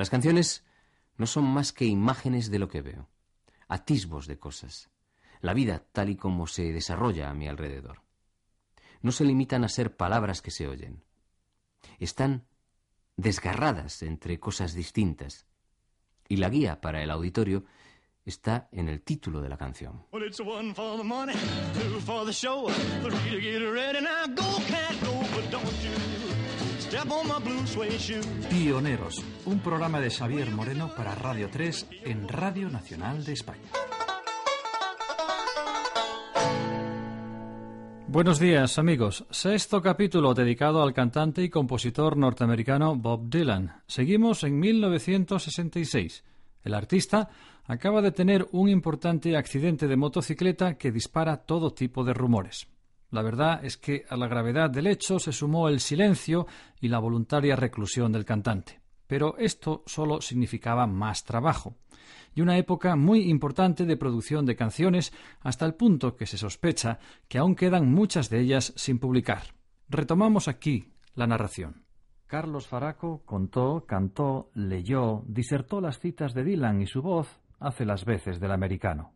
Las canciones no son más que imágenes de lo que veo, atisbos de cosas la vida tal y como se desarrolla a mi alrededor. No se limitan a ser palabras que se oyen. Están desgarradas entre cosas distintas. Y la guía para el auditorio está en el título de la canción. Pioneros, un programa de Xavier Moreno para Radio 3 en Radio Nacional de España. Buenos días amigos. Sexto capítulo dedicado al cantante y compositor norteamericano Bob Dylan. Seguimos en 1966. El artista acaba de tener un importante accidente de motocicleta que dispara todo tipo de rumores. La verdad es que a la gravedad del hecho se sumó el silencio y la voluntaria reclusión del cantante. Pero esto solo significaba más trabajo y una época muy importante de producción de canciones hasta el punto que se sospecha que aún quedan muchas de ellas sin publicar. Retomamos aquí la narración. Carlos Faraco contó, cantó, leyó, disertó las citas de Dylan y su voz hace las veces del americano.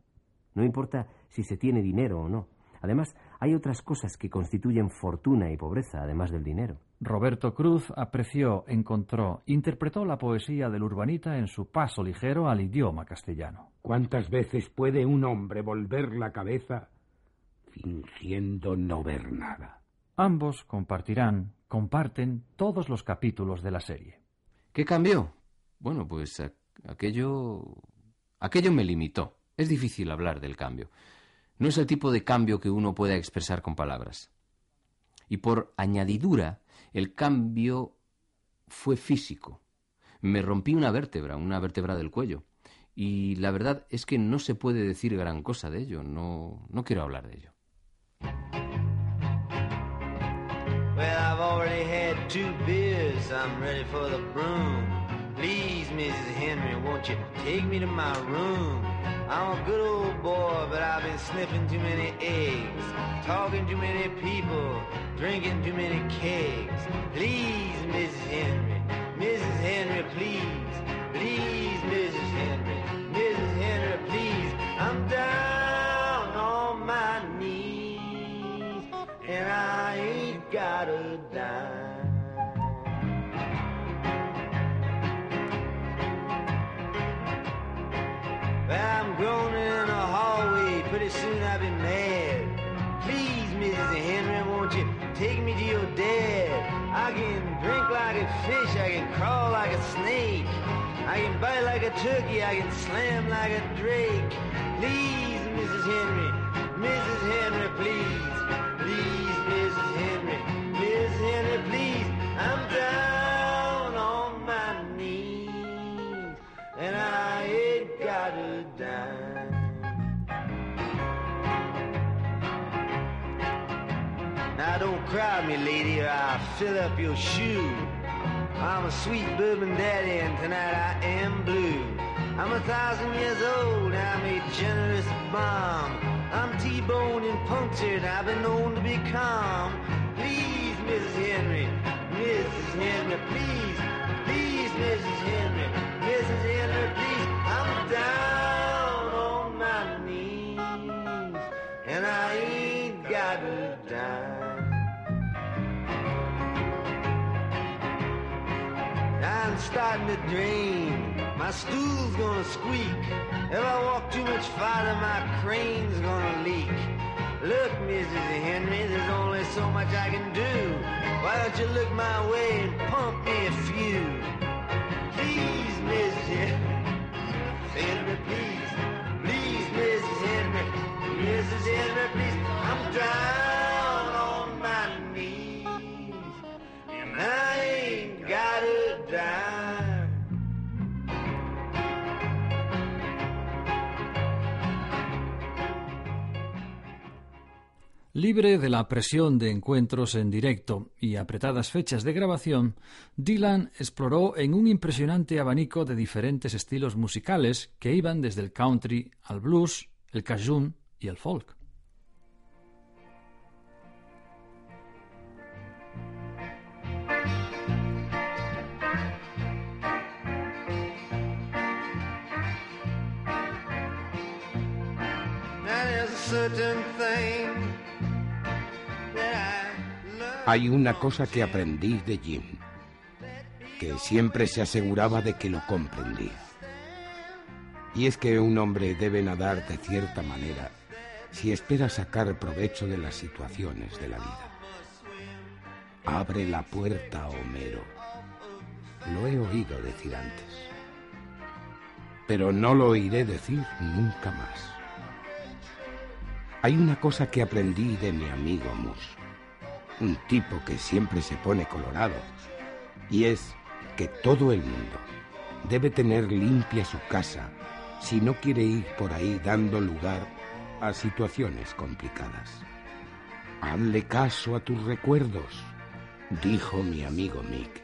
No importa si se tiene dinero o no. Además, hay otras cosas que constituyen fortuna y pobreza, además del dinero. Roberto Cruz apreció, encontró, interpretó la poesía del urbanita en su paso ligero al idioma castellano. ¿Cuántas veces puede un hombre volver la cabeza fingiendo no ver nada? Ambos compartirán, comparten todos los capítulos de la serie. ¿Qué cambió? Bueno, pues aquello. aquello me limitó. Es difícil hablar del cambio. No es el tipo de cambio que uno pueda expresar con palabras. Y por añadidura, el cambio fue físico. Me rompí una vértebra, una vértebra del cuello. Y la verdad es que no se puede decir gran cosa de ello. No, no quiero hablar de ello. Well, I've already had two beers. I'm ready for the broom. Please, Mrs. Henry, won't you take me to my room? I'm a good old boy, but I've been sniffing too many eggs, talking too many people, drinking too many kegs. Please, Mrs. Henry, Mrs. Henry, please, please, Mrs. Henry, Mrs. Henry, please. I'm down on my knees, and I ain't got a dime. I can drink like a fish, I can crawl like a snake. I can bite like a turkey, I can slam like a drake. Please, Mrs. Henry, Mrs. Henry, please. Please, Mrs. Henry, Mrs. Henry, please. I'm down on my knees, and I ain't got a dime. Now me lady, or I'll fill up your shoe. I'm a sweet bourbon daddy, and tonight I am blue. I'm a thousand years old, I'm a generous bomb. I'm T-boned and punctured, I've been known to be calm. Please, Mrs. Henry, Mrs. Henry, starting to drain. My stool's gonna squeak. If I walk too much farther, my crane's gonna leak. Look, Mrs. Henry, there's only so much I can do. Why don't you look my way and pump me a few? Please, Mrs. Henry. Henry, please. Please, Mrs. Henry. Mrs. Henry, Libre de la presión de encuentros en directo y apretadas fechas de grabación, Dylan exploró en un impresionante abanico de diferentes estilos musicales que iban desde el country al blues, el cajun y el folk. Hay una cosa que aprendí de Jim, que siempre se aseguraba de que lo comprendía. Y es que un hombre debe nadar de cierta manera si espera sacar provecho de las situaciones de la vida. Abre la puerta, Homero. Lo he oído decir antes. Pero no lo oiré decir nunca más. Hay una cosa que aprendí de mi amigo Mus un tipo que siempre se pone colorado, y es que todo el mundo debe tener limpia su casa si no quiere ir por ahí dando lugar a situaciones complicadas. Hazle caso a tus recuerdos, dijo mi amigo Mick,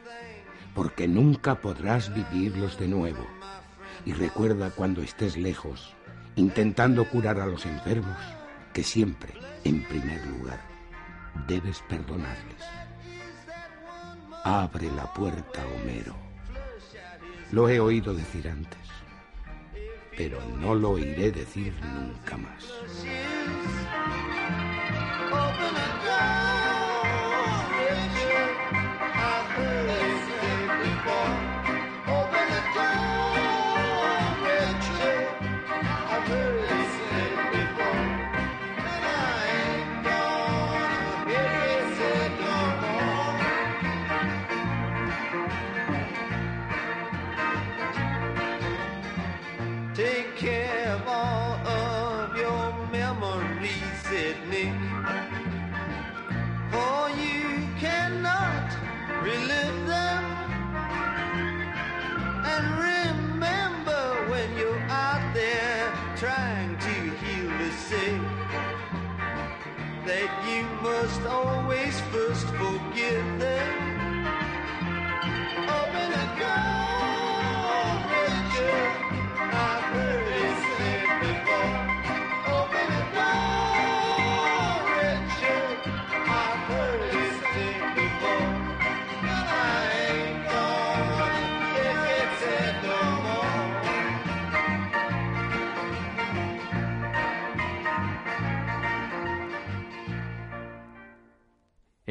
porque nunca podrás vivirlos de nuevo. Y recuerda cuando estés lejos, intentando curar a los enfermos, que siempre, en primer lugar, debes perdonarles. Abre la puerta, Homero. Lo he oído decir antes, pero no lo oiré decir nunca más. that you must always first forgive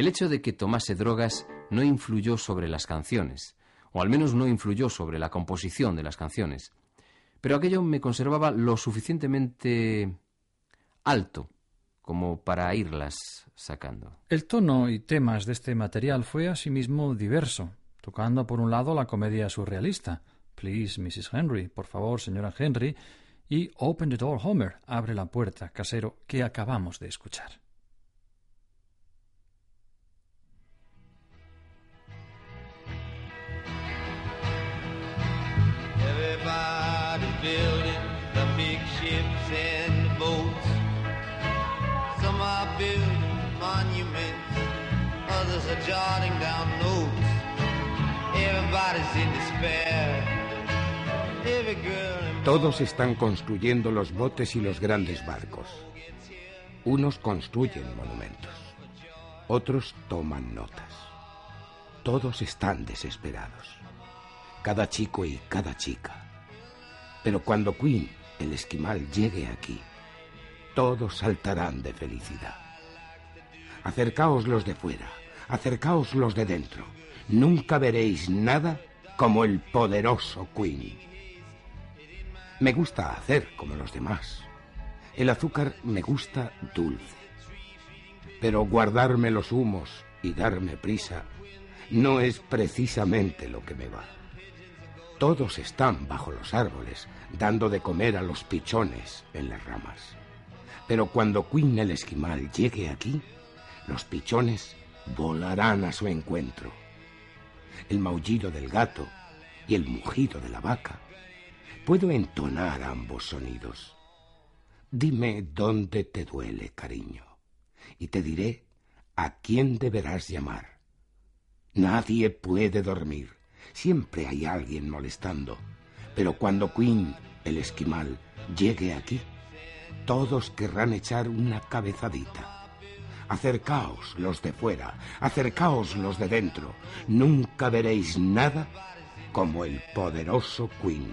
El hecho de que tomase drogas no influyó sobre las canciones, o al menos no influyó sobre la composición de las canciones, pero aquello me conservaba lo suficientemente alto como para irlas sacando. El tono y temas de este material fue asimismo diverso, tocando por un lado la comedia surrealista, Please, Mrs. Henry, por favor, señora Henry, y Open the Door, Homer, abre la puerta, casero, que acabamos de escuchar. Todos están construyendo los botes y los grandes barcos. Unos construyen monumentos, otros toman notas. Todos están desesperados. Cada chico y cada chica pero cuando Queen, el esquimal, llegue aquí, todos saltarán de felicidad. Acercaos los de fuera, acercaos los de dentro. Nunca veréis nada como el poderoso Queen. Me gusta hacer como los demás. El azúcar me gusta dulce. Pero guardarme los humos y darme prisa no es precisamente lo que me va. Todos están bajo los árboles, dando de comer a los pichones en las ramas. Pero cuando Queen el esquimal llegue aquí, los pichones volarán a su encuentro. El maullido del gato y el mugido de la vaca. Puedo entonar ambos sonidos. Dime dónde te duele, cariño. y te diré a quién deberás llamar. Nadie puede dormir. Siempre hay alguien molestando. Pero cuando Queen, el esquimal, llegue aquí, todos querrán echar una cabezadita. Acercaos los de fuera, acercaos los de dentro. Nunca veréis nada como el poderoso Queen.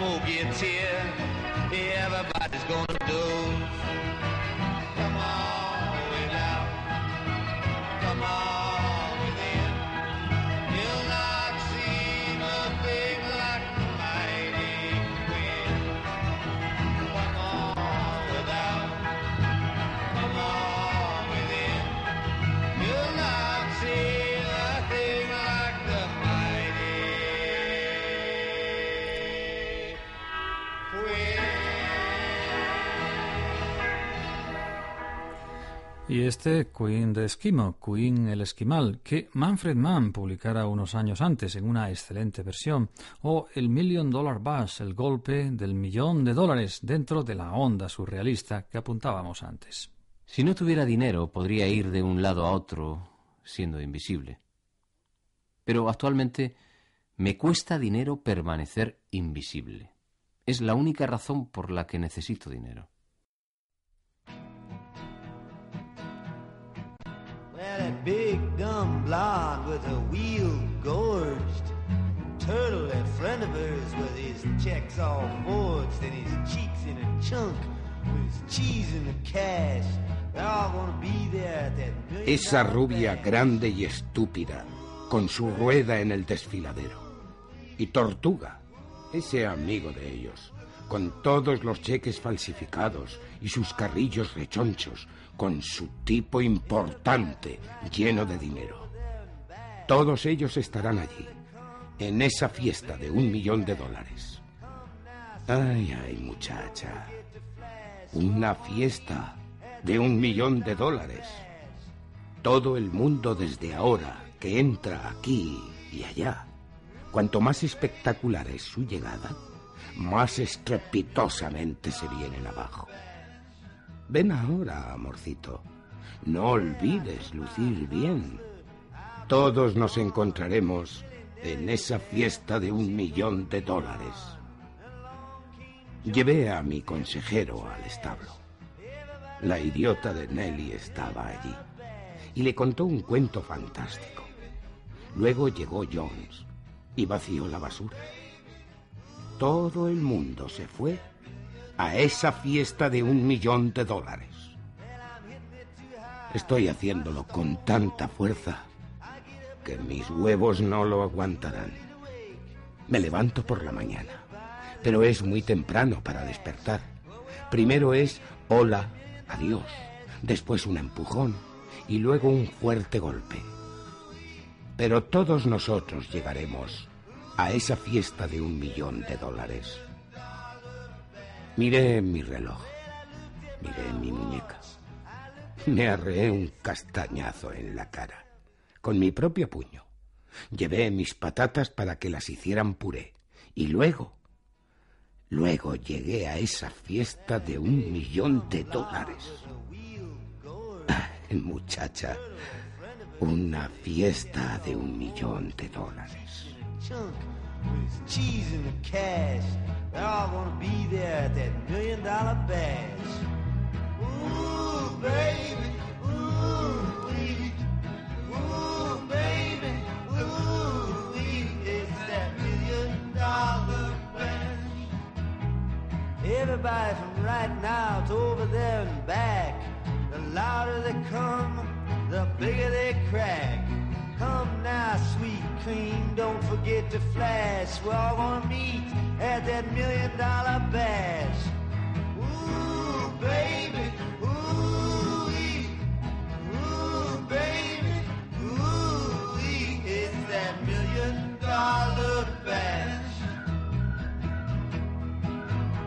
Eskimo gets here, everybody's gonna doze. Y este Queen de Esquimo, Queen el Esquimal, que Manfred Mann publicara unos años antes en una excelente versión, o el Million Dollar Bass, el golpe del millón de dólares dentro de la onda surrealista que apuntábamos antes. Si no tuviera dinero, podría ir de un lado a otro siendo invisible. Pero actualmente me cuesta dinero permanecer invisible. Es la única razón por la que necesito dinero. That big dumb blonde with her wheel gorged. Turtle, that friend of hers with his checks all forged and his cheeks in a chunk with his cheese in the cash. They're all gonna be there at that Esa rubia grande y estúpida, con su rueda en el desfiladero. Y Tortuga, ese amigo de ellos, con todos los cheques falsificados y sus carrillos rechonchos, con su tipo importante, lleno de dinero. Todos ellos estarán allí, en esa fiesta de un millón de dólares. Ay, ay, muchacha. Una fiesta de un millón de dólares. Todo el mundo desde ahora que entra aquí y allá. Cuanto más espectacular es su llegada, más estrepitosamente se vienen abajo. Ven ahora, amorcito. No olvides lucir bien. Todos nos encontraremos en esa fiesta de un millón de dólares. Llevé a mi consejero al establo. La idiota de Nelly estaba allí y le contó un cuento fantástico. Luego llegó Jones y vació la basura. Todo el mundo se fue a esa fiesta de un millón de dólares. Estoy haciéndolo con tanta fuerza que mis huevos no lo aguantarán. Me levanto por la mañana, pero es muy temprano para despertar. Primero es hola, adiós, después un empujón y luego un fuerte golpe. Pero todos nosotros llegaremos a esa fiesta de un millón de dólares. Miré mi reloj, miré mi muñeca. Me arreé un castañazo en la cara, con mi propio puño. Llevé mis patatas para que las hicieran puré. Y luego Luego llegué a esa fiesta de un millón de dólares. muchacha, una fiesta de un millón de dólares. They all wanna be there at that million dollar bash. Ooh, baby, ooh. Ooh, baby, ooh. It's that million dollar bash. Everybody from right now to over there and back. The louder they come, the bigger they crack. Now, sweet cream, don't forget to flash. We're all gonna meet at that million dollar bash. Ooh, baby, ooh, ooh, baby, ooh, it's that million dollar bash.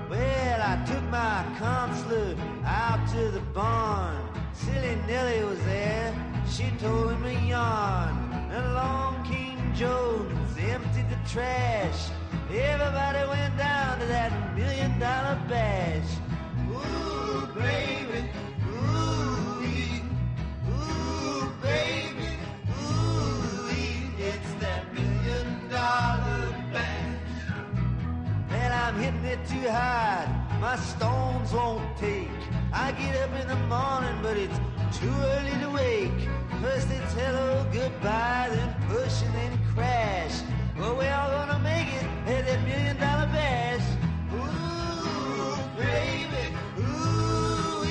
Well, I took my counselor out to the barn. Silly Nellie was there, she told him a yarn. Jones emptied the trash. Everybody went down to that million dollar bash. Ooh, baby, ooh, ooh, baby, ooh, it's that million dollar bash. Man, I'm hitting it too hard. My stones won't take. I get up in the morning, but it's too early to wake. First it's hello, goodbye, then push and then crash. But we're all gonna make it at that million dollar bash. Ooh, baby, ooh,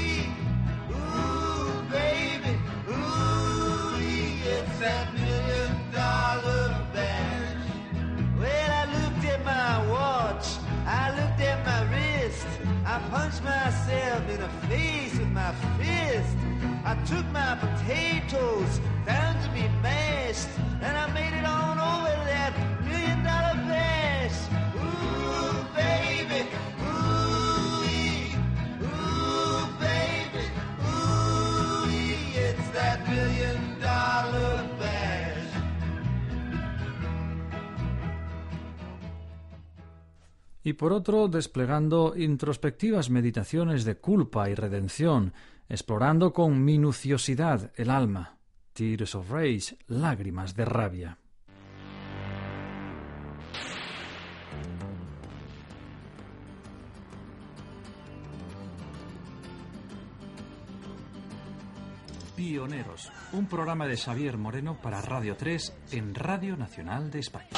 ooh, baby, ooh, it's that million dollar bash. Well, I looked at my watch, I looked at my wrist. I punched myself in the face with my fist. I took my potatoes down to be mashed, y por otro desplegando introspectivas meditaciones de culpa y redención, explorando con minuciosidad el alma. Tears of Rage, lágrimas de rabia. Pioneros, un programa de Xavier Moreno para Radio 3 en Radio Nacional de España.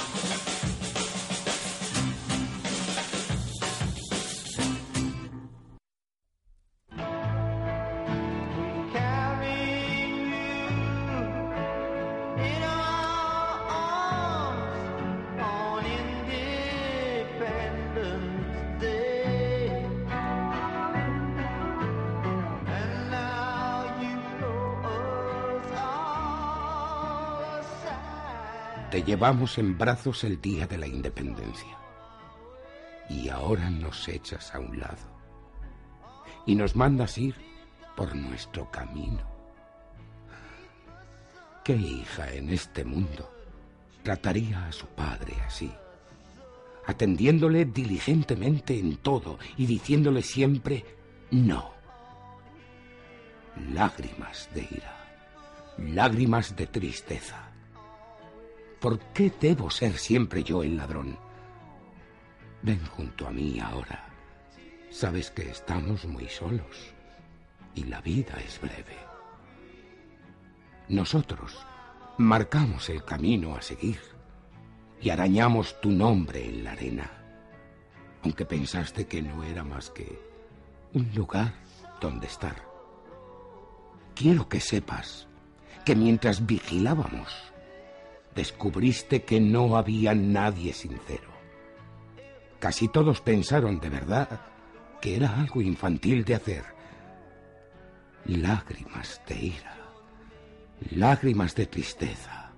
Llevamos en brazos el día de la independencia. Y ahora nos echas a un lado. Y nos mandas ir por nuestro camino. ¿Qué hija en este mundo trataría a su padre así? Atendiéndole diligentemente en todo y diciéndole siempre no. Lágrimas de ira, lágrimas de tristeza. ¿Por qué debo ser siempre yo el ladrón? Ven junto a mí ahora. Sabes que estamos muy solos y la vida es breve. Nosotros marcamos el camino a seguir y arañamos tu nombre en la arena, aunque pensaste que no era más que un lugar donde estar. Quiero que sepas que mientras vigilábamos, descubriste que no había nadie sincero. Casi todos pensaron de verdad que era algo infantil de hacer. Lágrimas de ira, lágrimas de tristeza.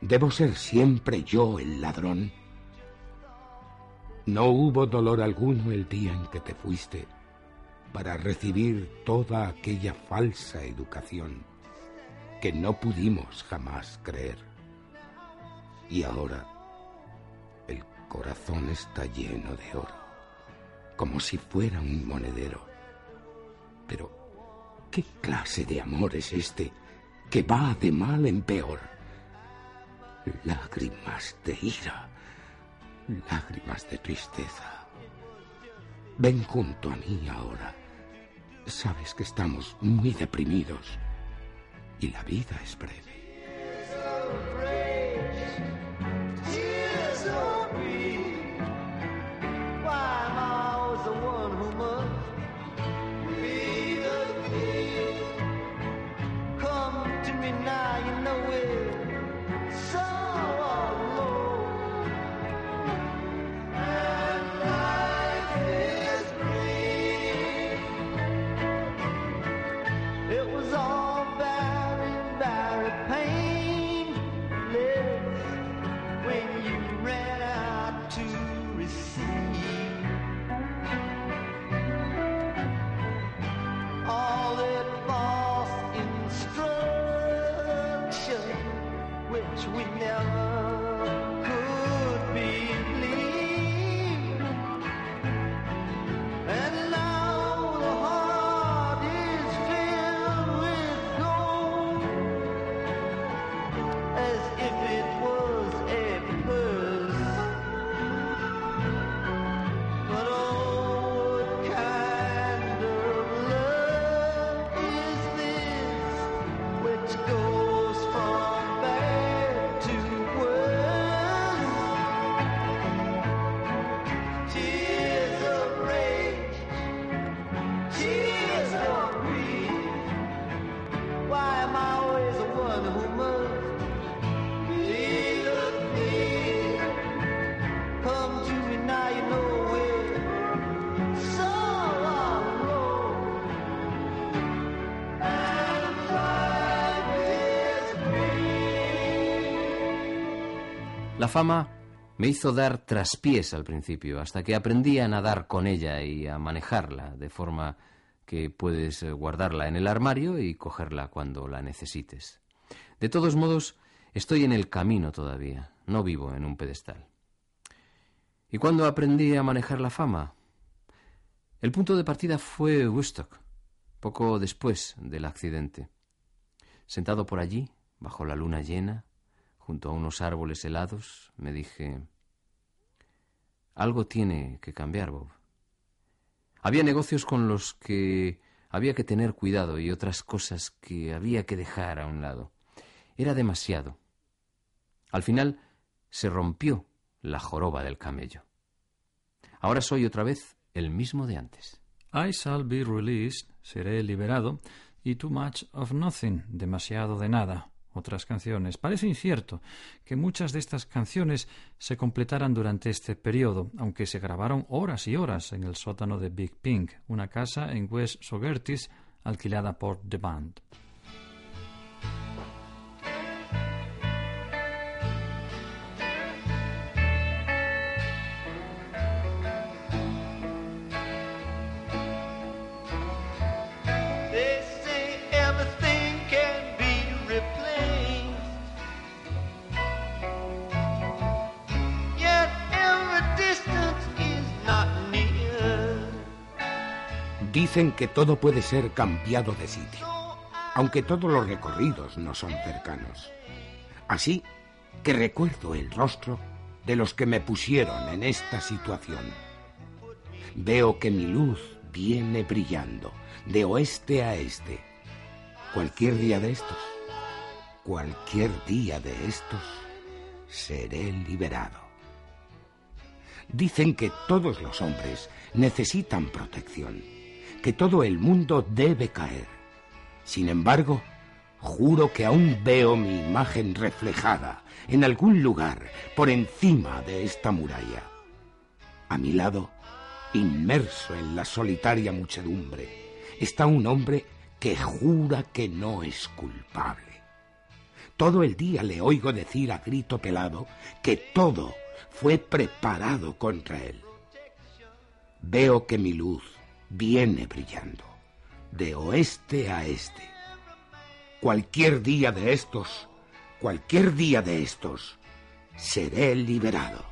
¿Debo ser siempre yo el ladrón? No hubo dolor alguno el día en que te fuiste para recibir toda aquella falsa educación que no pudimos jamás creer. Y ahora el corazón está lleno de oro como si fuera un monedero. Pero, ¿qué clase de amor es este que va de mal en peor? Lágrimas de ira, lágrimas de tristeza. Ven junto a mí ahora. Sabes que estamos muy deprimidos y la vida es breve. La fama me hizo dar traspiés al principio, hasta que aprendí a nadar con ella y a manejarla, de forma que puedes eh, guardarla en el armario y cogerla cuando la necesites. De todos modos, estoy en el camino todavía, no vivo en un pedestal. ¿Y cuándo aprendí a manejar la fama? El punto de partida fue Woodstock, poco después del accidente. Sentado por allí, bajo la luna llena, junto a unos árboles helados, me dije, algo tiene que cambiar, Bob. Había negocios con los que había que tener cuidado y otras cosas que había que dejar a un lado. Era demasiado. Al final se rompió la joroba del camello. Ahora soy otra vez el mismo de antes. I shall be released, seré liberado, y too much of nothing, demasiado de nada, otras canciones. Parece incierto que muchas de estas canciones se completaran durante este periodo, aunque se grabaron horas y horas en el sótano de Big Pink, una casa en West Sogertis alquilada por The Band. Dicen que todo puede ser cambiado de sitio, aunque todos los recorridos no son cercanos. Así que recuerdo el rostro de los que me pusieron en esta situación. Veo que mi luz viene brillando de oeste a este. Cualquier día de estos, cualquier día de estos, seré liberado. Dicen que todos los hombres necesitan protección que todo el mundo debe caer. Sin embargo, juro que aún veo mi imagen reflejada en algún lugar por encima de esta muralla. A mi lado, inmerso en la solitaria muchedumbre, está un hombre que jura que no es culpable. Todo el día le oigo decir a grito pelado que todo fue preparado contra él. Veo que mi luz viene brillando, de oeste a este. Cualquier día de estos, cualquier día de estos, seré liberado.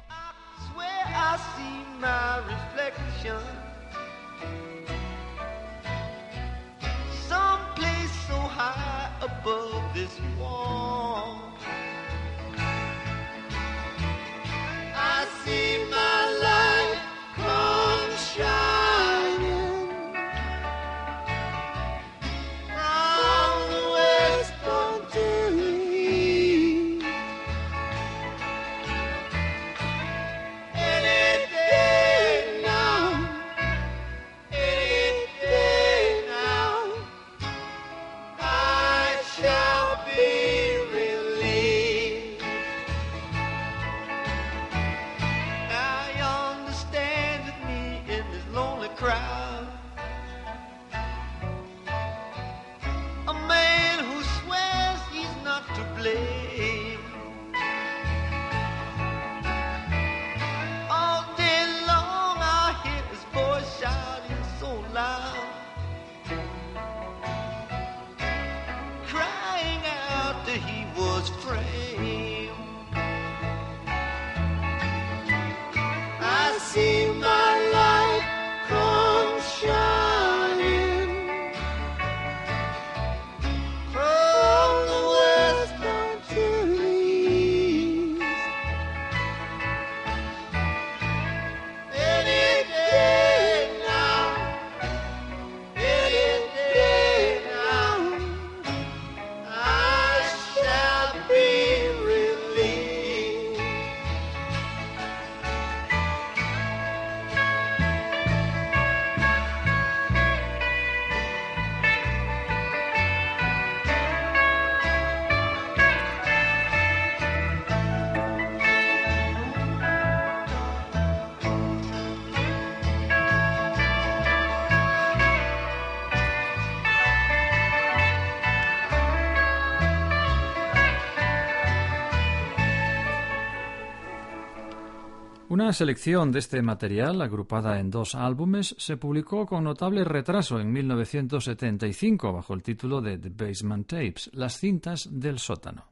Una selección de este material, agrupada en dos álbumes, se publicó con notable retraso en 1975 bajo el título de The Basement Tapes, las cintas del sótano.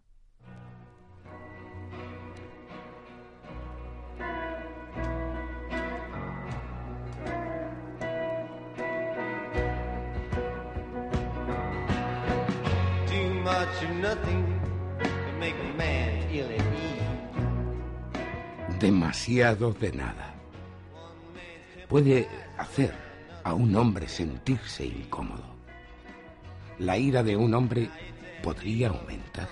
Demasiado de nada. Puede hacer a un hombre sentirse incómodo. La ira de un hombre podría aumentar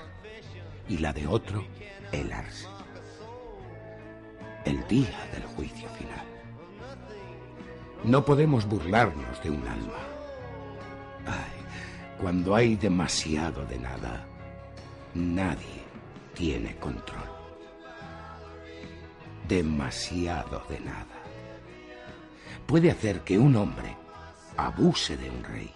y la de otro helarse. El día del juicio final. No podemos burlarnos de un alma. Cuando hay demasiado de nada, nadie tiene control. Demasiado de nada. Puede hacer que un hombre abuse de un rey.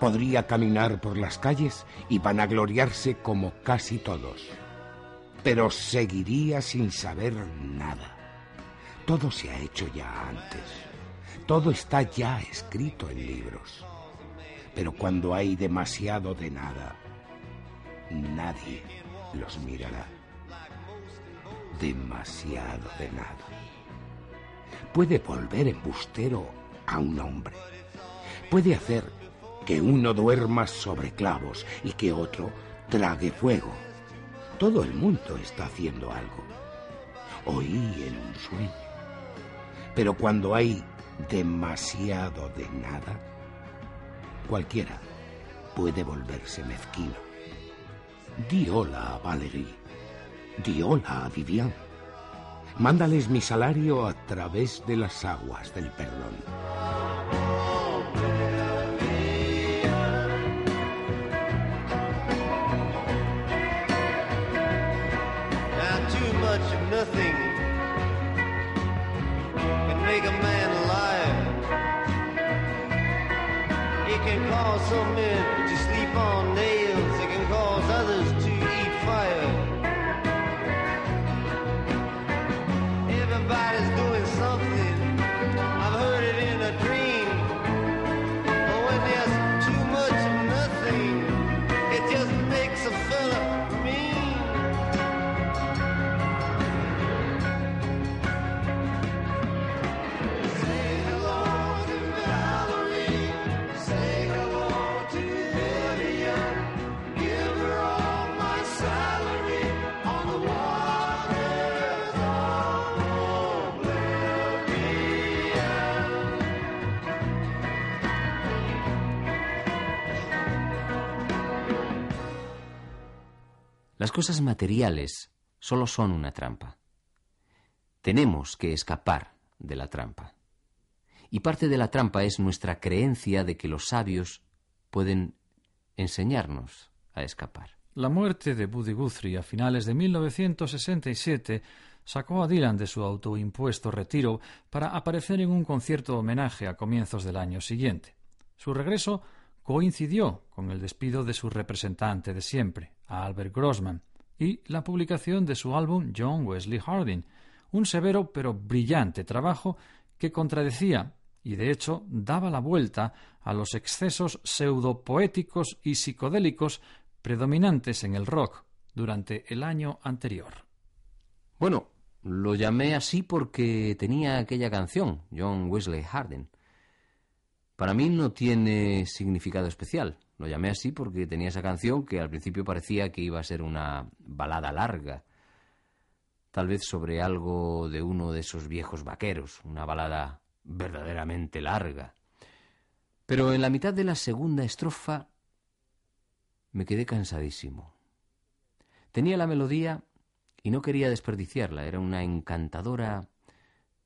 Podría caminar por las calles y vanagloriarse como casi todos. Pero seguiría sin saber nada. Todo se ha hecho ya antes. Todo está ya escrito en libros. Pero cuando hay demasiado de nada, nadie los mirará. Demasiado de nada. Puede volver embustero a un hombre. Puede hacer que uno duerma sobre clavos y que otro trague fuego. Todo el mundo está haciendo algo. Oí en un sueño. Pero cuando hay demasiado de nada, cualquiera puede volverse mezquino. Di hola a Valerie. Di hola a Vivian. Mándales mi salario a través de las aguas del perdón. Las cosas materiales solo son una trampa. Tenemos que escapar de la trampa. Y parte de la trampa es nuestra creencia de que los sabios pueden enseñarnos a escapar. La muerte de Buddy Guthrie a finales de 1967 sacó a Dylan de su autoimpuesto retiro para aparecer en un concierto homenaje a comienzos del año siguiente. Su regreso coincidió con el despido de su representante de siempre, a Albert Grossman, y la publicación de su álbum John Wesley Harding, un severo pero brillante trabajo que contradecía y de hecho daba la vuelta a los excesos pseudopoéticos y psicodélicos predominantes en el rock durante el año anterior. Bueno, lo llamé así porque tenía aquella canción, John Wesley Harding. Para mí no tiene significado especial. Lo llamé así porque tenía esa canción que al principio parecía que iba a ser una balada larga, tal vez sobre algo de uno de esos viejos vaqueros, una balada verdaderamente larga. Pero en la mitad de la segunda estrofa me quedé cansadísimo. Tenía la melodía y no quería desperdiciarla, era una encantadora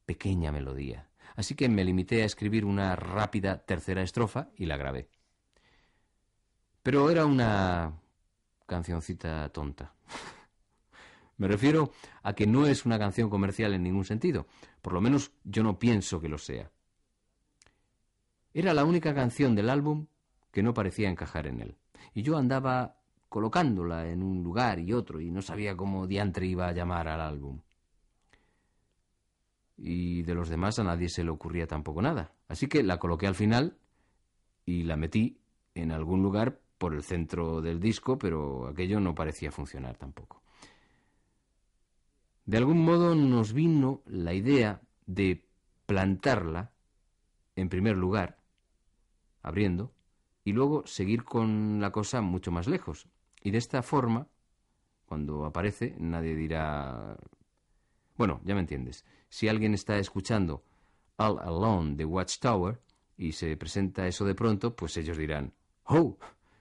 pequeña melodía. Así que me limité a escribir una rápida tercera estrofa y la grabé. Pero era una cancioncita tonta. Me refiero a que no es una canción comercial en ningún sentido. Por lo menos yo no pienso que lo sea. Era la única canción del álbum que no parecía encajar en él. Y yo andaba colocándola en un lugar y otro y no sabía cómo diantre iba a llamar al álbum. Y de los demás a nadie se le ocurría tampoco nada. Así que la coloqué al final y la metí en algún lugar por el centro del disco, pero aquello no parecía funcionar tampoco. De algún modo nos vino la idea de plantarla en primer lugar, abriendo, y luego seguir con la cosa mucho más lejos. Y de esta forma, cuando aparece, nadie dirá... Bueno, ya me entiendes. Si alguien está escuchando All Alone de Watchtower y se presenta eso de pronto, pues ellos dirán, ¡Oh!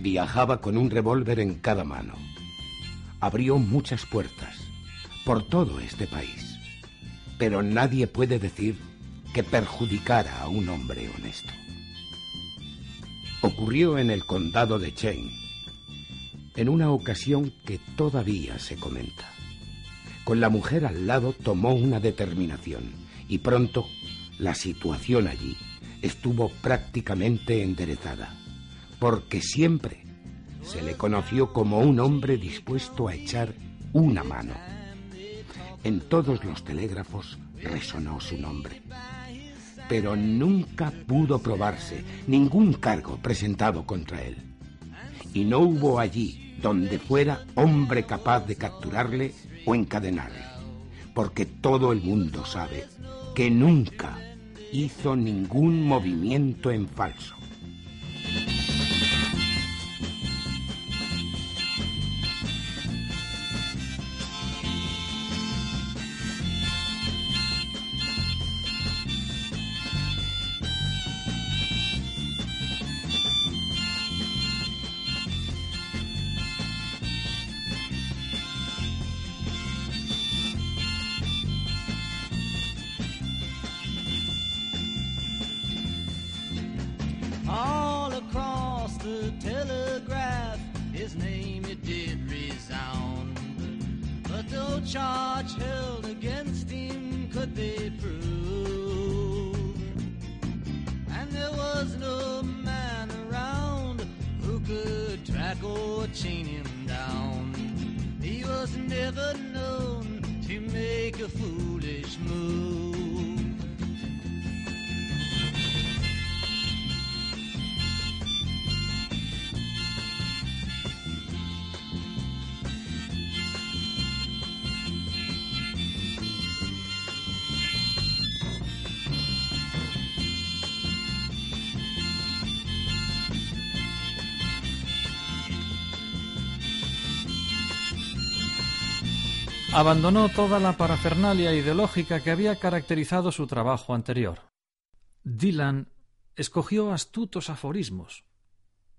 Viajaba con un revólver en cada mano. Abrió muchas puertas por todo este país. Pero nadie puede decir que perjudicara a un hombre honesto. Ocurrió en el condado de Chain, en una ocasión que todavía se comenta. Con la mujer al lado tomó una determinación y pronto la situación allí estuvo prácticamente enderezada, porque siempre se le conoció como un hombre dispuesto a echar una mano. En todos los telégrafos resonó su nombre, pero nunca pudo probarse ningún cargo presentado contra él. Y no hubo allí donde fuera hombre capaz de capturarle o encadenarle, porque todo el mundo sabe que nunca hizo ningún movimiento en falso. Charge held against him could be proved. And there was no man around who could track or chain him down. He was never known to make a foolish move. Abandonó toda la parafernalia ideológica que había caracterizado su trabajo anterior. Dylan escogió astutos aforismos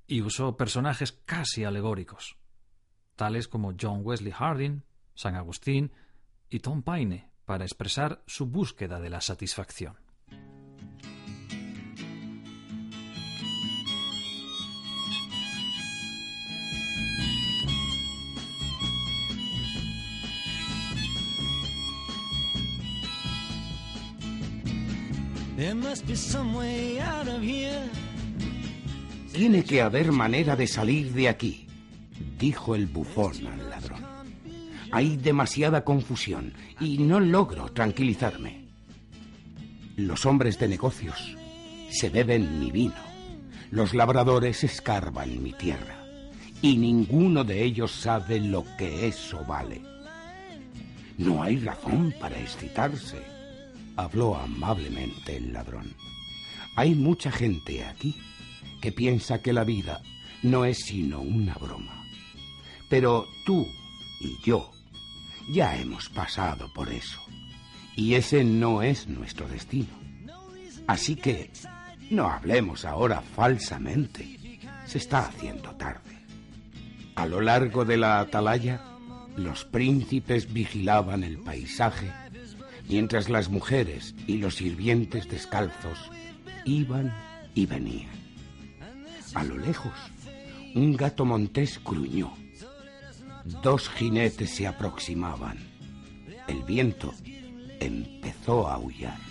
y usó personajes casi alegóricos, tales como John Wesley Harding, San Agustín y Tom Paine, para expresar su búsqueda de la satisfacción. Tiene que haber manera de salir de aquí, dijo el bufón al ladrón. Hay demasiada confusión y no logro tranquilizarme. Los hombres de negocios se beben mi vino. Los labradores escarban mi tierra. Y ninguno de ellos sabe lo que eso vale. No hay razón para excitarse, habló amablemente el ladrón. Hay mucha gente aquí que piensa que la vida no es sino una broma. Pero tú y yo ya hemos pasado por eso. Y ese no es nuestro destino. Así que no hablemos ahora falsamente. Se está haciendo tarde. A lo largo de la atalaya, los príncipes vigilaban el paisaje, mientras las mujeres y los sirvientes descalzos iban y venían. A lo lejos, un gato montés gruñó. Dos jinetes se aproximaban. El viento empezó a aullar.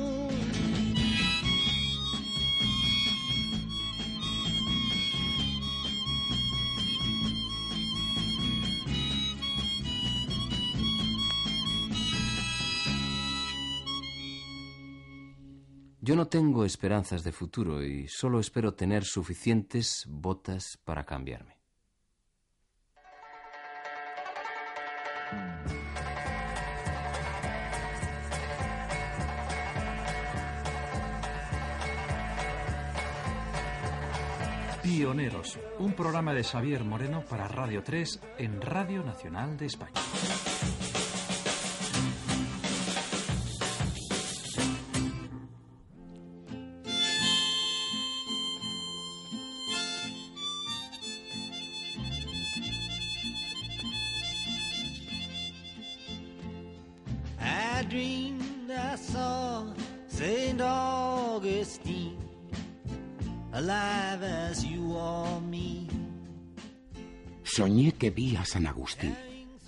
Yo no tengo esperanzas de futuro y solo espero tener suficientes botas para cambiarme. Pioneros, un programa de Xavier Moreno para Radio 3 en Radio Nacional de España.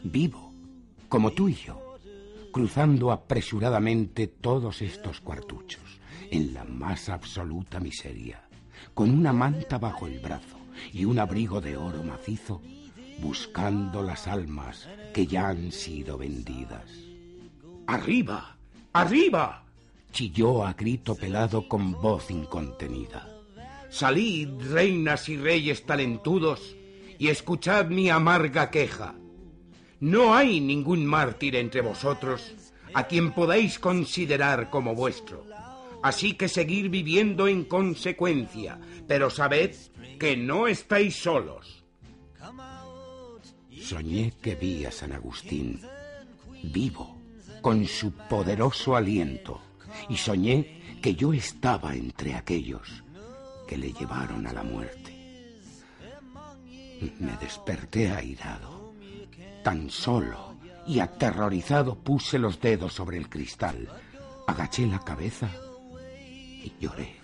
Vivo, como tú y yo, cruzando apresuradamente todos estos cuartuchos, en la más absoluta miseria, con una manta bajo el brazo y un abrigo de oro macizo, buscando las almas que ya han sido vendidas. ¡Arriba! ¡Arriba! chilló a grito pelado con voz incontenida. Salid, reinas y reyes talentudos, y escuchad mi amarga queja. No hay ningún mártir entre vosotros a quien podáis considerar como vuestro. Así que seguir viviendo en consecuencia, pero sabed que no estáis solos. Soñé que vi a San Agustín vivo, con su poderoso aliento, y soñé que yo estaba entre aquellos que le llevaron a la muerte. Me desperté airado. Tan solo y aterrorizado puse los dedos sobre el cristal, agaché la cabeza y lloré.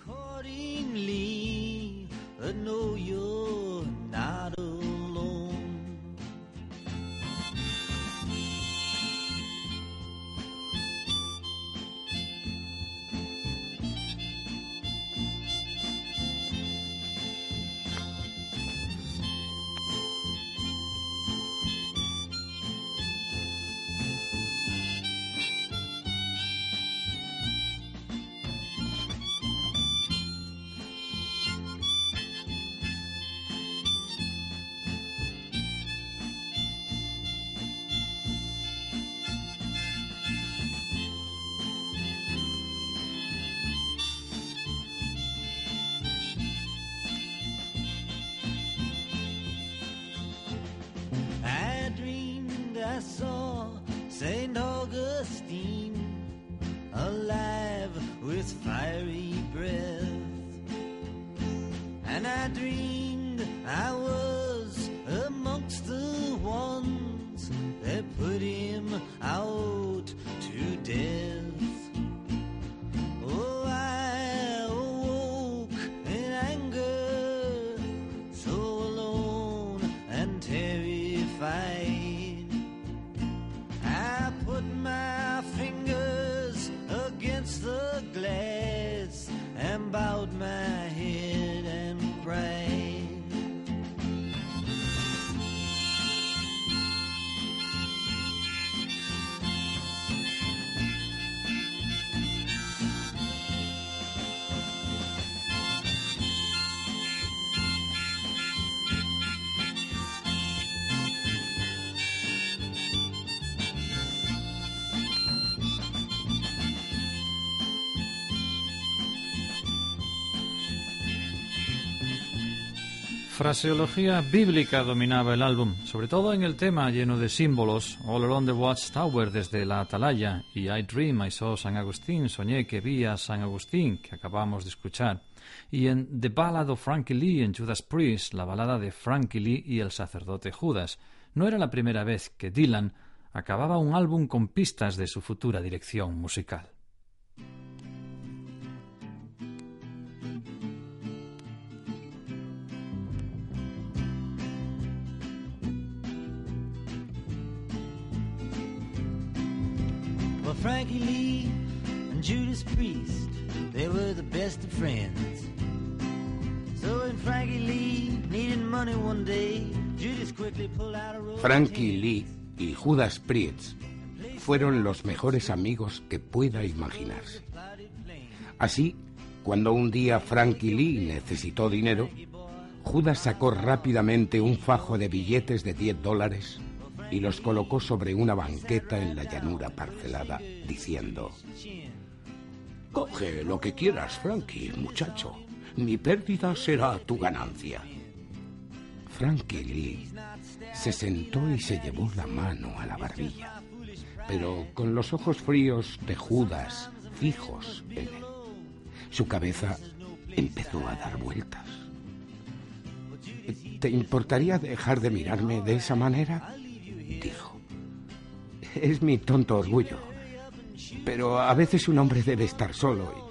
Fraseología bíblica dominaba el álbum, sobre todo en el tema lleno de símbolos, All Along the Watchtower desde la Atalaya y I Dream, I Saw San Agustín, soñé que vi a San Agustín, que acabamos de escuchar, y en The Ballad of Frankie Lee en Judas Priest, la balada de Frankie Lee y el sacerdote Judas. No era la primera vez que Dylan acababa un álbum con pistas de su futura dirección musical. Frankie Lee and Judas Priest, they were the best of friends. So when Frankie Lee needed money one day, Judas quickly pulled out a roll. of Frankie change. Lee y Judas Priest fueron los mejores amigos que pueda imaginarse. Así, cuando un día Frankie Lee necesitó dinero, Judas sacó rápidamente un fajo de billetes de 10 dólares y los colocó sobre una banqueta en la llanura parcelada, diciendo, Coge lo que quieras, Frankie, muchacho. Mi pérdida será tu ganancia. Frankie Lee se sentó y se llevó la mano a la barbilla, pero con los ojos fríos de Judas fijos en él. Su cabeza empezó a dar vueltas. ¿Te importaría dejar de mirarme de esa manera? Dijo. Es mi tonto orgullo. Pero a veces un hombre debe estar solo y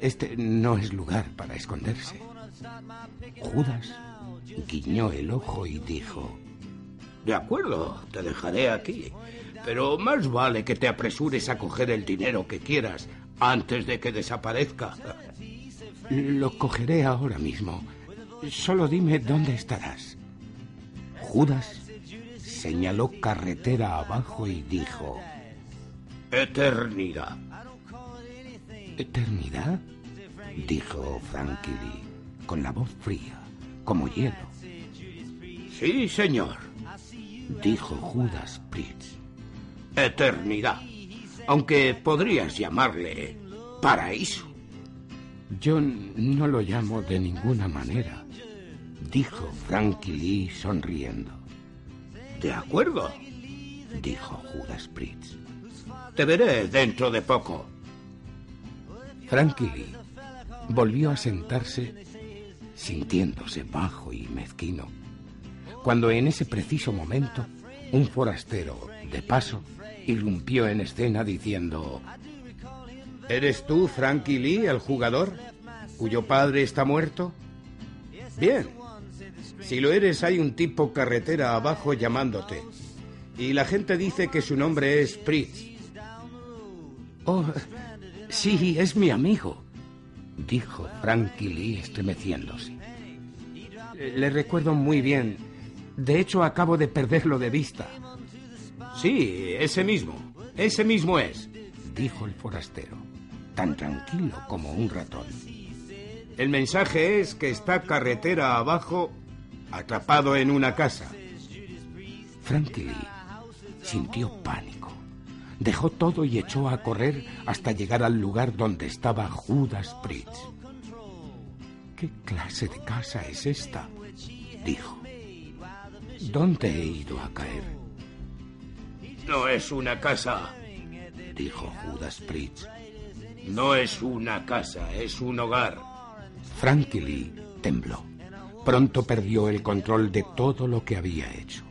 este no es lugar para esconderse. Judas guiñó el ojo y dijo, De acuerdo, te dejaré aquí. Pero más vale que te apresures a coger el dinero que quieras antes de que desaparezca. Lo cogeré ahora mismo. Solo dime dónde estarás. Judas señaló carretera abajo y dijo, Eternidad. ¿Eternidad? Dijo Frankie Lee, con la voz fría, como hielo. Sí, señor, dijo Judas Priest. Eternidad, aunque podrías llamarle paraíso. Yo no lo llamo de ninguna manera, dijo Frankie Lee sonriendo. De acuerdo, dijo Judas Priest. Te veré dentro de poco. Frankie Lee volvió a sentarse sintiéndose bajo y mezquino, cuando en ese preciso momento un forastero de paso irrumpió en escena diciendo ¿Eres tú, Frankie Lee, el jugador, cuyo padre está muerto? Bien. Si lo eres, hay un tipo carretera abajo llamándote. Y la gente dice que su nombre es Pritz. Oh, sí, es mi amigo, dijo Frankie Lee estremeciéndose. Le recuerdo muy bien. De hecho, acabo de perderlo de vista. Sí, ese mismo. Ese mismo es, dijo el forastero, tan tranquilo como un ratón. El mensaje es que está carretera abajo, atrapado en una casa. Frankie Lee sintió pánico. Dejó todo y echó a correr hasta llegar al lugar donde estaba Judas Priest. ¿Qué clase de casa es esta? dijo. ¿Dónde he ido a caer? No es una casa, dijo Judas Priest. No es una casa, es un hogar. Frankie Lee tembló. Pronto perdió el control de todo lo que había hecho.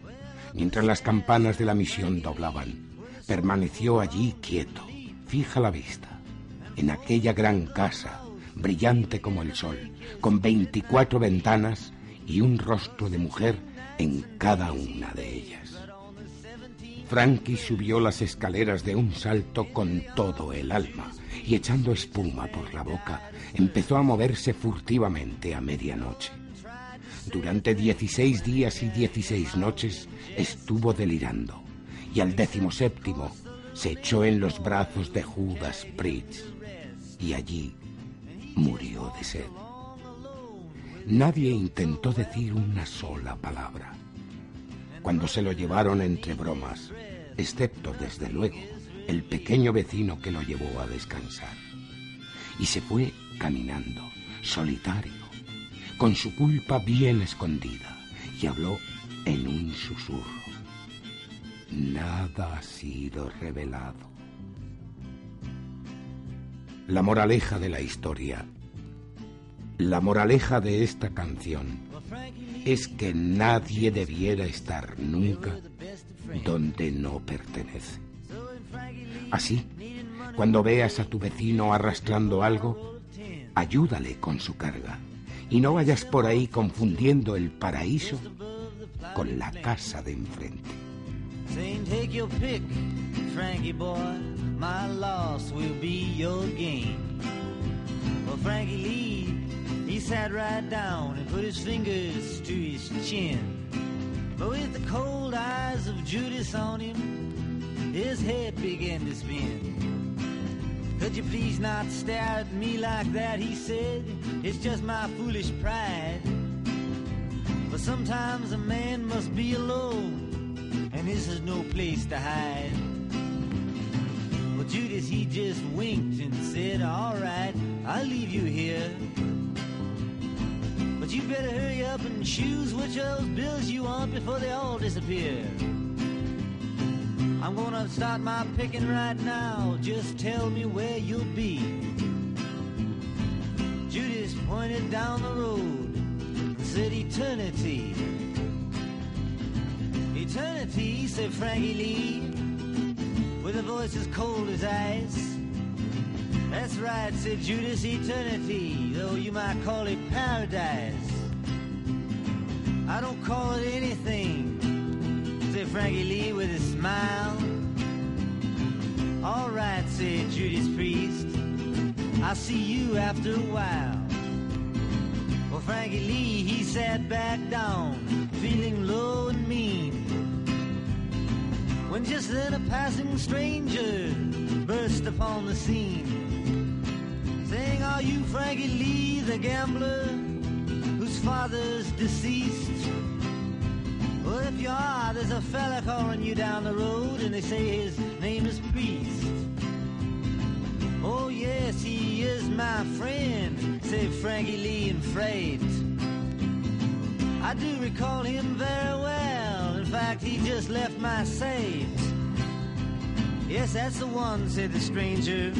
Mientras las campanas de la misión doblaban, permaneció allí quieto, fija la vista, en aquella gran casa, brillante como el sol, con 24 ventanas y un rostro de mujer en cada una de ellas. Frankie subió las escaleras de un salto con todo el alma y echando espuma por la boca, empezó a moverse furtivamente a medianoche. Durante 16 días y 16 noches estuvo delirando y al décimo séptimo se echó en los brazos de Judas Priest y allí murió de sed. Nadie intentó decir una sola palabra. Cuando se lo llevaron entre bromas, excepto, desde luego, el pequeño vecino que lo llevó a descansar. Y se fue caminando, solitario, con su culpa bien escondida, y habló en un susurro. Nada ha sido revelado. La moraleja de la historia, la moraleja de esta canción, es que nadie debiera estar nunca donde no pertenece. Así, cuando veas a tu vecino arrastrando algo, ayúdale con su carga y no vayas por ahí confundiendo el paraíso con la casa de enfrente. Saying, take your pick, Frankie boy. My loss will be your gain. Well, Frankie Lee, he sat right down and put his fingers to his chin. But with the cold eyes of Judas on him, his head began to spin. Could you please not stare at me like that? He said, It's just my foolish pride. But sometimes a man must be alone and this is no place to hide. Well, Judas, he just winked and said, All right, I'll leave you here. But you better hurry up and choose which of those bills you want before they all disappear. I'm gonna start my picking right now. Just tell me where you'll be. Judas pointed down the road and said, Eternity. Eternity, said Frankie Lee, with a voice as cold as ice. That's right, said Judas, eternity, though you might call it paradise. I don't call it anything, said Frankie Lee with a smile. All right, said Judas Priest, I'll see you after a while. Well, Frankie Lee, he sat back down, feeling low and mean. When just then a passing stranger burst upon the scene, saying, Are you Frankie Lee, the gambler, whose father's deceased? Well, if you are, there's a fella calling you down the road, and they say his name is Priest. Oh, yes, he is my friend, said Frankie Lee and freight. I do recall him very well. In fact, he just left my safe. Yes, that's the one, said the stranger,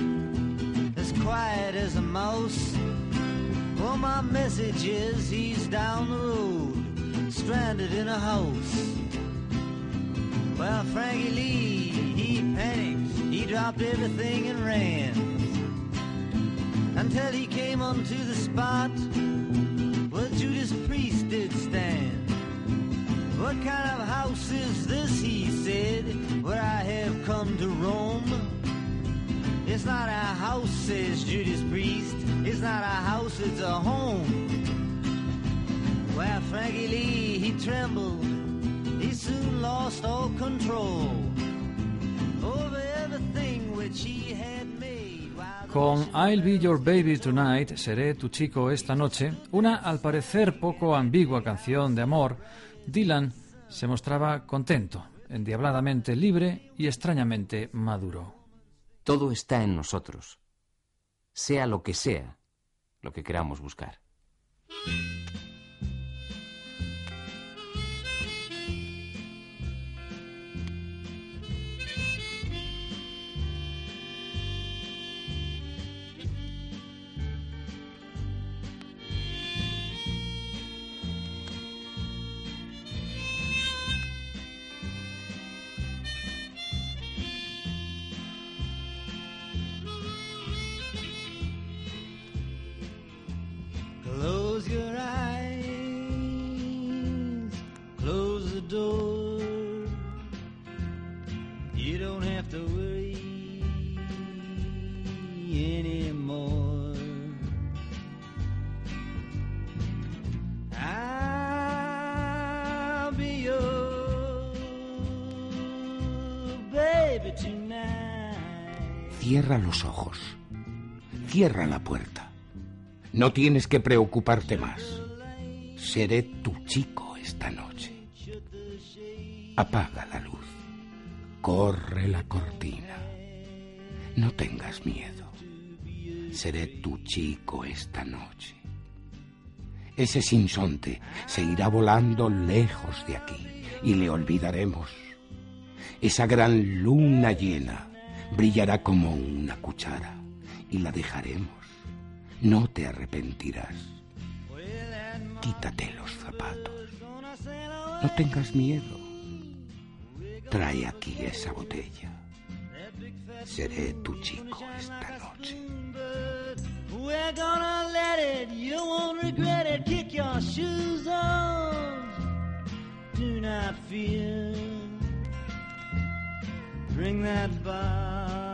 as quiet as a mouse. Well, my message is he's down the road, stranded in a house. Well, Frankie Lee, he panicked, he dropped everything and ran. Until he came onto the spot where Judas Priest did stand. What kind of house is this, he said, where I have come to roam? It's not a house, says Judas Priest. It's not a house, it's a home. Well, Frankie Lee, he trembled. He soon lost all control over everything which he had made. while the Con I'll Be Your Baby Tonight, Seré tu chico esta noche, una al parecer poco ambigua canción de amor, Dylan se mostraba contento, endiabladamente libre y extrañamente maduro. Todo está en nosotros, sea lo que sea lo que queramos buscar. Cierra los ojos. Cierra la puerta. No tienes que preocuparte más. Seré tu chico esta noche. Apaga la luz. Corre la cortina. No tengas miedo. Seré tu chico esta noche. Ese sinsonte se irá volando lejos de aquí y le olvidaremos. Esa gran luna llena brillará como una cuchara y la dejaremos. No te arrepentirás. Quítate los zapatos. No tengas miedo. Trae aquí esa botella. Seré tu chico esta noche. We're gonna let it, you won't regret it. Kick your shoes off. Do not fear. Bring that bottle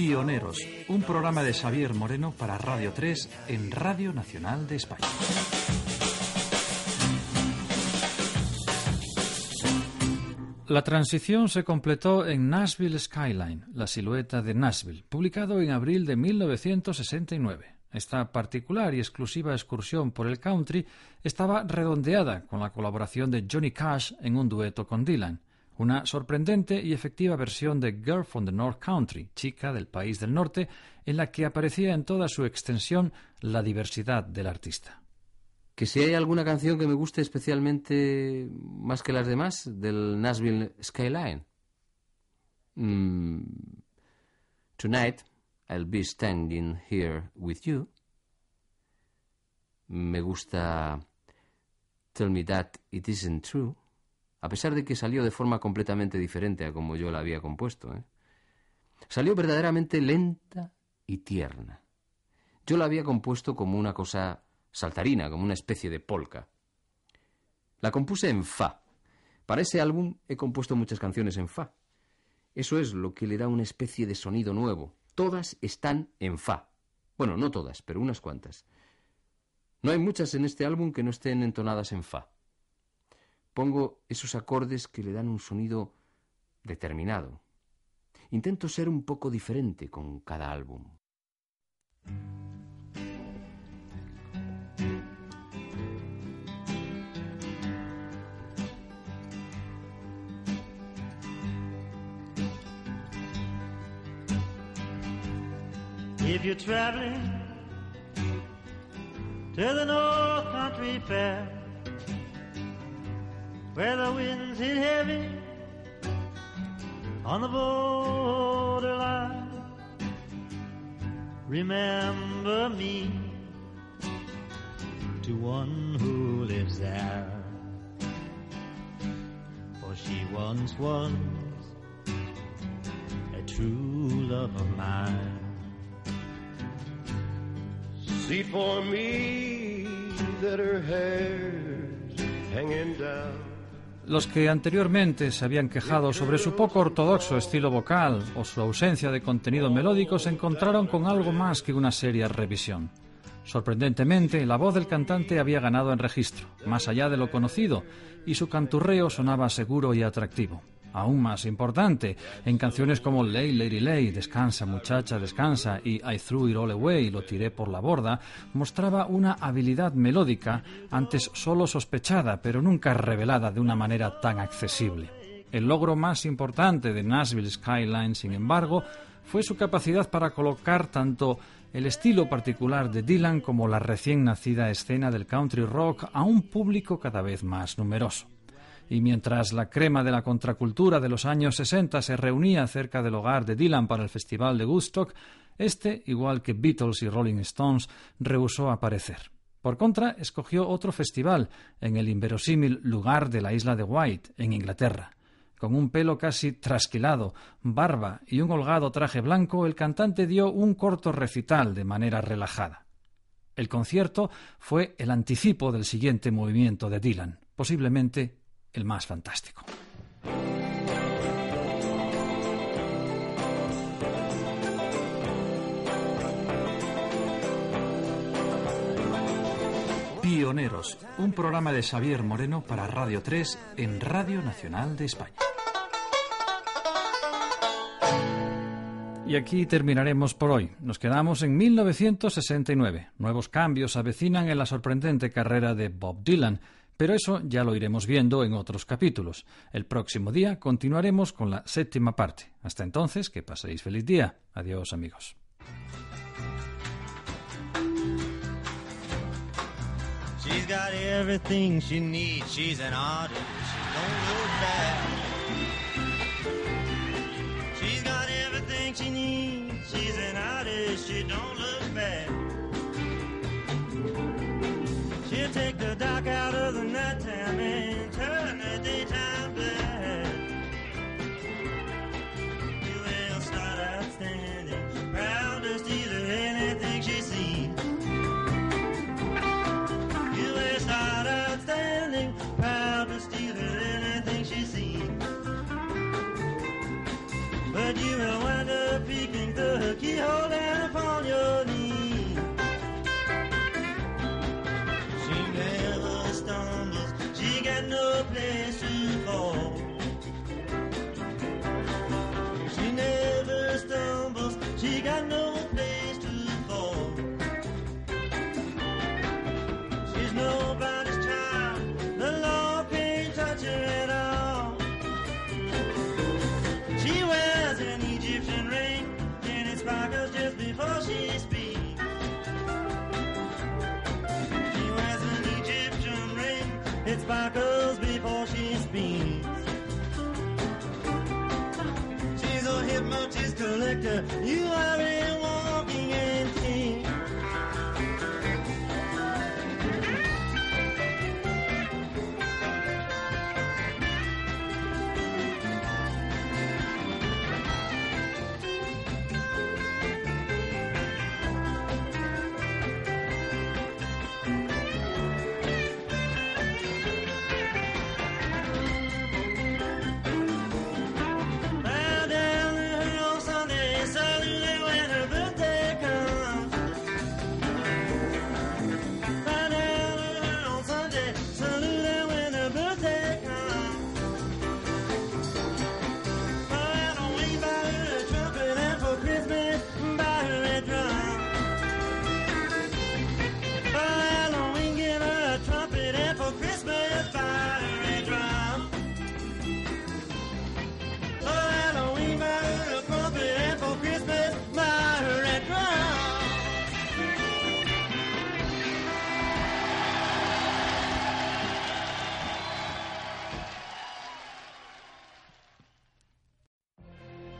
Pioneros, un programa de Xavier Moreno para Radio 3 en Radio Nacional de España. La transición se completó en Nashville Skyline, la silueta de Nashville, publicado en abril de 1969. Esta particular y exclusiva excursión por el country estaba redondeada con la colaboración de Johnny Cash en un dueto con Dylan, una sorprendente y efectiva versión de Girl from the North Country, chica del país del norte, en la que aparecía en toda su extensión la diversidad del artista. Que si hay alguna canción que me guste especialmente más que las demás del Nashville Skyline. Mm, Tonight I'll be standing here with you. Me gusta Tell me that it isn't true. A pesar de que salió de forma completamente diferente a como yo la había compuesto. ¿eh? Salió verdaderamente lenta y tierna. Yo la había compuesto como una cosa saltarina, como una especie de polka. La compuse en fa. Para ese álbum he compuesto muchas canciones en fa. Eso es lo que le da una especie de sonido nuevo. Todas están en fa. Bueno, no todas, pero unas cuantas. No hay muchas en este álbum que no estén entonadas en fa. Pongo esos acordes que le dan un sonido determinado. Intento ser un poco diferente con cada álbum. Where the winds hit heavy on the borderline, remember me to one who lives there. For she once was a true love of mine. See for me that her hair's hanging down. Los que anteriormente se habían quejado sobre su poco ortodoxo estilo vocal o su ausencia de contenido melódico se encontraron con algo más que una seria revisión. Sorprendentemente, la voz del cantante había ganado en registro, más allá de lo conocido, y su canturreo sonaba seguro y atractivo. Aún más importante, en canciones como Lay Lady Lay, Descansa muchacha, descansa y I Threw It All Away, lo tiré por la borda, mostraba una habilidad melódica antes solo sospechada, pero nunca revelada de una manera tan accesible. El logro más importante de Nashville Skyline, sin embargo, fue su capacidad para colocar tanto el estilo particular de Dylan como la recién nacida escena del country rock a un público cada vez más numeroso. Y mientras la crema de la contracultura de los años 60 se reunía cerca del hogar de Dylan para el Festival de Woodstock, este, igual que Beatles y Rolling Stones, rehusó aparecer. Por contra, escogió otro festival en el inverosímil lugar de la isla de White, en Inglaterra. Con un pelo casi trasquilado, barba y un holgado traje blanco, el cantante dio un corto recital de manera relajada. El concierto fue el anticipo del siguiente movimiento de Dylan, posiblemente el más fantástico. Pioneros, un programa de Xavier Moreno para Radio 3 en Radio Nacional de España. Y aquí terminaremos por hoy. Nos quedamos en 1969. Nuevos cambios avecinan en la sorprendente carrera de Bob Dylan, pero eso ya lo iremos viendo en otros capítulos. El próximo día continuaremos con la séptima parte. Hasta entonces, que paséis feliz día. Adiós amigos. She's got everything she needs. She's an artist. She look. She's got everything she needs. She's an artist. She look.